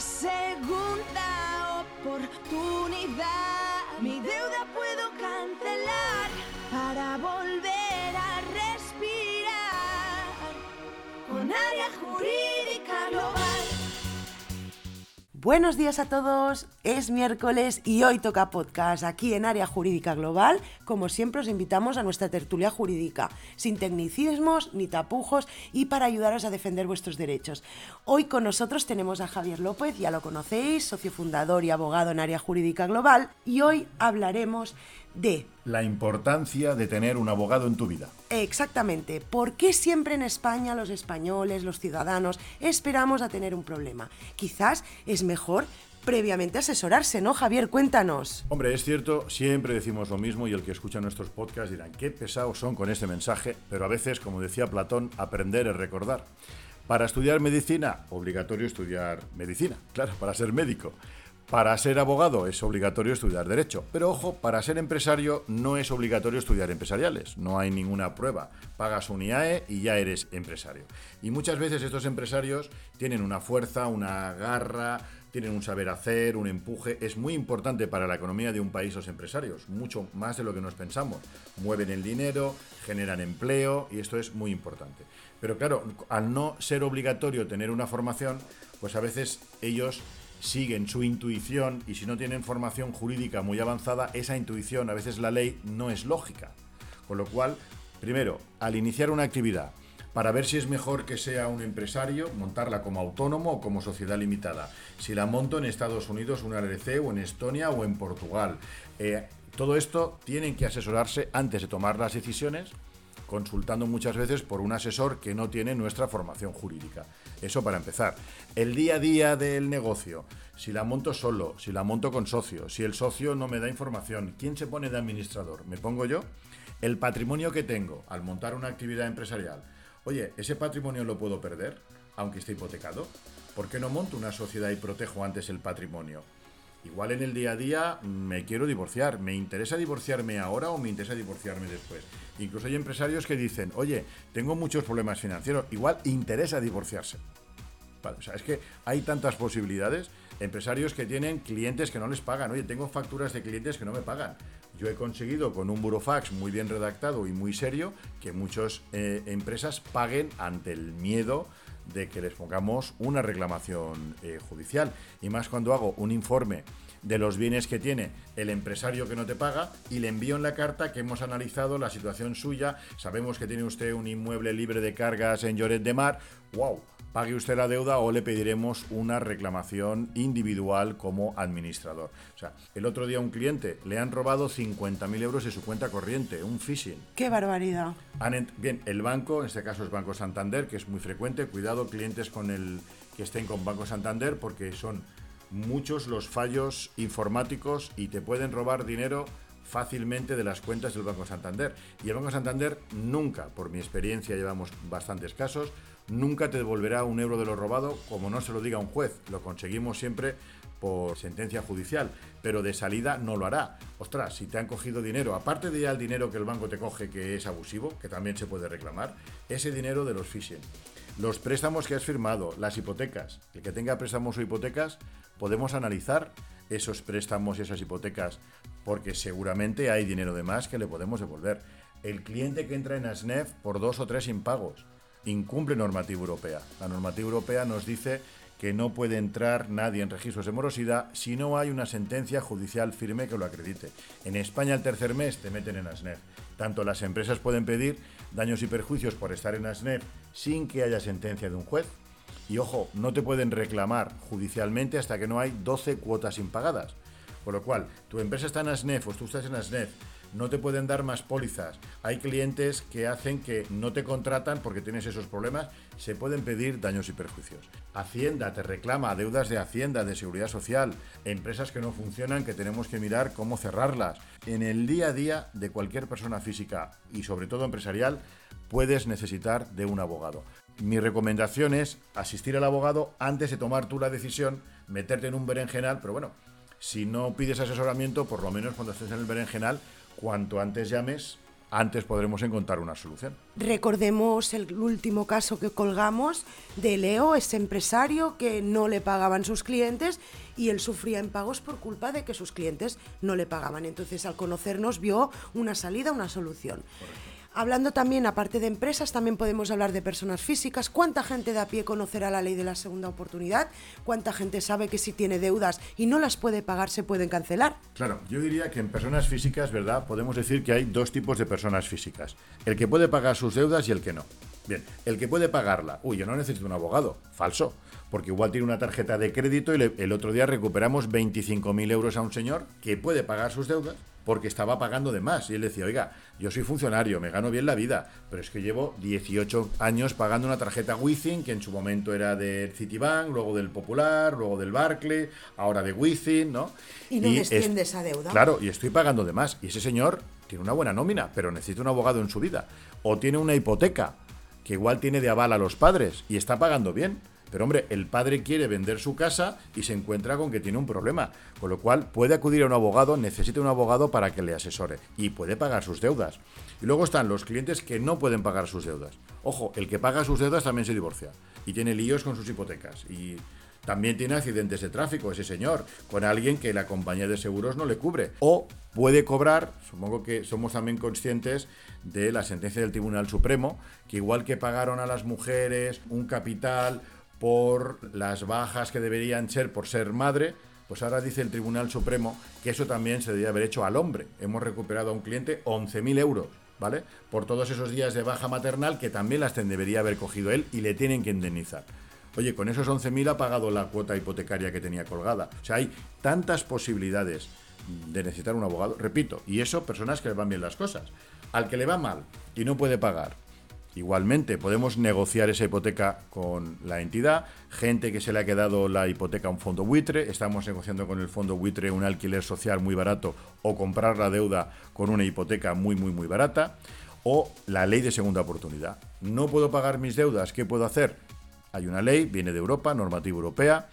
segunda oportunidad. Mi deuda puedo Buenos días a todos, es miércoles y hoy toca podcast aquí en Área Jurídica Global. Como siempre os invitamos a nuestra tertulia jurídica, sin tecnicismos ni tapujos y para ayudaros a defender vuestros derechos. Hoy con nosotros tenemos a Javier López, ya lo conocéis, socio fundador y abogado en Área Jurídica Global y hoy hablaremos de La importancia de tener un abogado en tu vida. Exactamente. ¿Por qué siempre en España los españoles, los ciudadanos, esperamos a tener un problema? Quizás es mejor previamente asesorarse, ¿no, Javier? Cuéntanos. Hombre, es cierto, siempre decimos lo mismo y el que escucha nuestros podcasts dirán, qué pesados son con este mensaje, pero a veces, como decía Platón, aprender es recordar. Para estudiar medicina, obligatorio estudiar medicina, claro, para ser médico. Para ser abogado es obligatorio estudiar derecho, pero ojo, para ser empresario no es obligatorio estudiar empresariales, no hay ninguna prueba. Pagas un IAE y ya eres empresario. Y muchas veces estos empresarios tienen una fuerza, una garra, tienen un saber hacer, un empuje. Es muy importante para la economía de un país los empresarios, mucho más de lo que nos pensamos. Mueven el dinero, generan empleo y esto es muy importante. Pero claro, al no ser obligatorio tener una formación, pues a veces ellos siguen su intuición y si no tienen formación jurídica muy avanzada, esa intuición, a veces la ley, no es lógica. Con lo cual, primero, al iniciar una actividad, para ver si es mejor que sea un empresario, montarla como autónomo o como sociedad limitada. Si la monto en Estados Unidos, una LLC, o en Estonia o en Portugal. Eh, todo esto tienen que asesorarse antes de tomar las decisiones consultando muchas veces por un asesor que no tiene nuestra formación jurídica. Eso para empezar. El día a día del negocio, si la monto solo, si la monto con socio, si el socio no me da información, ¿quién se pone de administrador? ¿Me pongo yo? El patrimonio que tengo al montar una actividad empresarial. Oye, ¿ese patrimonio lo puedo perder, aunque esté hipotecado? ¿Por qué no monto una sociedad y protejo antes el patrimonio? Igual en el día a día me quiero divorciar. ¿Me interesa divorciarme ahora o me interesa divorciarme después? Incluso hay empresarios que dicen, oye, tengo muchos problemas financieros. Igual interesa divorciarse. O sea, es que hay tantas posibilidades. Empresarios que tienen clientes que no les pagan. Oye, tengo facturas de clientes que no me pagan. Yo he conseguido con un burofax muy bien redactado y muy serio que muchas eh, empresas paguen ante el miedo de que les pongamos una reclamación eh, judicial. Y más cuando hago un informe de los bienes que tiene el empresario que no te paga y le envío en la carta que hemos analizado la situación suya. Sabemos que tiene usted un inmueble libre de cargas en Lloret de Mar. ¡Wow! Pague usted la deuda o le pediremos una reclamación individual como administrador. O sea, el otro día un cliente le han robado 50.000 euros de su cuenta corriente, un phishing. ¡Qué barbaridad! Bien, el banco, en este caso es Banco Santander, que es muy frecuente, cuidado clientes con el que estén con Banco Santander porque son muchos los fallos informáticos y te pueden robar dinero fácilmente de las cuentas del Banco Santander. Y el Banco Santander nunca, por mi experiencia llevamos bastantes casos, nunca te devolverá un euro de lo robado como no se lo diga un juez. Lo conseguimos siempre por sentencia judicial, pero de salida no lo hará. Ostras, si te han cogido dinero, aparte de ya el dinero que el banco te coge que es abusivo, que también se puede reclamar, ese dinero de los phishing. Los préstamos que has firmado, las hipotecas, el que tenga préstamos o hipotecas, podemos analizar esos préstamos y esas hipotecas porque seguramente hay dinero de más que le podemos devolver. El cliente que entra en ASNEF por dos o tres impagos incumple normativa europea. La normativa europea nos dice que no puede entrar nadie en registros de morosidad si no hay una sentencia judicial firme que lo acredite. En España el tercer mes te meten en ASNEF. Tanto las empresas pueden pedir daños y perjuicios por estar en ASNEF sin que haya sentencia de un juez. Y ojo, no te pueden reclamar judicialmente hasta que no hay 12 cuotas impagadas. Con lo cual, tu empresa está en ASNEF o tú estás en ASNEF, no te pueden dar más pólizas. Hay clientes que hacen que no te contratan porque tienes esos problemas, se pueden pedir daños y perjuicios. Hacienda te reclama deudas de Hacienda, de Seguridad Social, empresas que no funcionan que tenemos que mirar cómo cerrarlas. En el día a día de cualquier persona física y sobre todo empresarial, puedes necesitar de un abogado. Mi recomendación es asistir al abogado antes de tomar tú la decisión, meterte en un berenjenal, pero bueno, si no pides asesoramiento, por lo menos cuando estés en el berenjenal, cuanto antes llames, antes podremos encontrar una solución. Recordemos el último caso que colgamos de Leo, ese empresario que no le pagaban sus clientes y él sufría impagos por culpa de que sus clientes no le pagaban. Entonces, al conocernos, vio una salida, una solución. Hablando también, aparte de empresas, también podemos hablar de personas físicas. ¿Cuánta gente de a pie conocerá la ley de la segunda oportunidad? ¿Cuánta gente sabe que si tiene deudas y no las puede pagar, se pueden cancelar? Claro, yo diría que en personas físicas, ¿verdad? Podemos decir que hay dos tipos de personas físicas. El que puede pagar sus deudas y el que no. Bien, el que puede pagarla. Uy, yo no necesito un abogado. Falso. Porque igual tiene una tarjeta de crédito y el otro día recuperamos 25.000 euros a un señor que puede pagar sus deudas porque estaba pagando de más. Y él decía, oiga, yo soy funcionario, me gano bien la vida, pero es que llevo 18 años pagando una tarjeta Wizzing, que en su momento era de Citibank, luego del Popular, luego del Barclay, ahora de Wizzing, ¿no? Y no desciende esa deuda. Claro, y estoy pagando de más. Y ese señor tiene una buena nómina, pero necesita un abogado en su vida. O tiene una hipoteca, que igual tiene de aval a los padres, y está pagando bien pero hombre, el padre quiere vender su casa y se encuentra con que tiene un problema, con lo cual puede acudir a un abogado, necesita un abogado para que le asesore y puede pagar sus deudas. Y luego están los clientes que no pueden pagar sus deudas. Ojo, el que paga sus deudas también se divorcia y tiene líos con sus hipotecas y también tiene accidentes de tráfico ese señor, con alguien que la compañía de seguros no le cubre. O puede cobrar, supongo que somos también conscientes de la sentencia del Tribunal Supremo, que igual que pagaron a las mujeres un capital por las bajas que deberían ser por ser madre, pues ahora dice el Tribunal Supremo que eso también se debería haber hecho al hombre. Hemos recuperado a un cliente 11.000 euros, ¿vale? Por todos esos días de baja maternal que también las debería haber cogido él y le tienen que indemnizar. Oye, con esos 11.000 ha pagado la cuota hipotecaria que tenía colgada. O sea, hay tantas posibilidades de necesitar un abogado. Repito, y eso personas que les van bien las cosas. Al que le va mal y no puede pagar Igualmente, podemos negociar esa hipoteca con la entidad, gente que se le ha quedado la hipoteca a un fondo buitre, estamos negociando con el fondo buitre un alquiler social muy barato o comprar la deuda con una hipoteca muy, muy, muy barata, o la ley de segunda oportunidad. No puedo pagar mis deudas, ¿qué puedo hacer? Hay una ley, viene de Europa, normativa europea,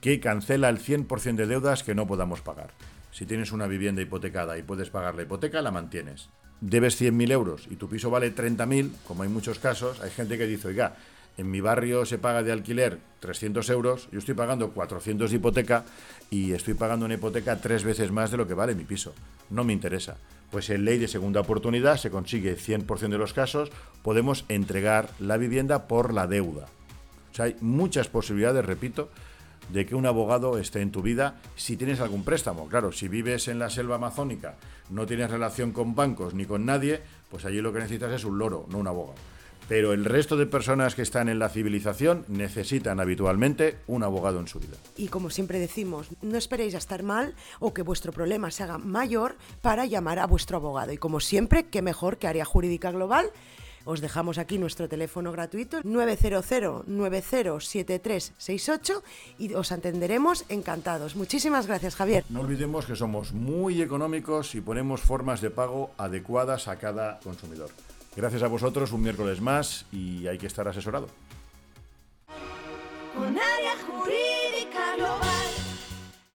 que cancela el 100% de deudas que no podamos pagar. Si tienes una vivienda hipotecada y puedes pagar la hipoteca, la mantienes debes 100.000 euros y tu piso vale 30.000, como hay muchos casos, hay gente que dice, oiga, en mi barrio se paga de alquiler 300 euros, yo estoy pagando 400 de hipoteca y estoy pagando una hipoteca tres veces más de lo que vale mi piso. No me interesa. Pues en ley de segunda oportunidad se consigue 100% de los casos, podemos entregar la vivienda por la deuda. O sea, hay muchas posibilidades, repito, de que un abogado esté en tu vida si tienes algún préstamo. Claro, si vives en la selva amazónica, no tienes relación con bancos ni con nadie, pues allí lo que necesitas es un loro, no un abogado. Pero el resto de personas que están en la civilización necesitan habitualmente un abogado en su vida. Y como siempre decimos, no esperéis a estar mal o que vuestro problema se haga mayor para llamar a vuestro abogado. Y como siempre, qué mejor que Área Jurídica Global os dejamos aquí nuestro teléfono gratuito 900-907368 y os atenderemos encantados. Muchísimas gracias, Javier. No olvidemos que somos muy económicos y ponemos formas de pago adecuadas a cada consumidor. Gracias a vosotros, un miércoles más y hay que estar asesorado. Con área jurídica global.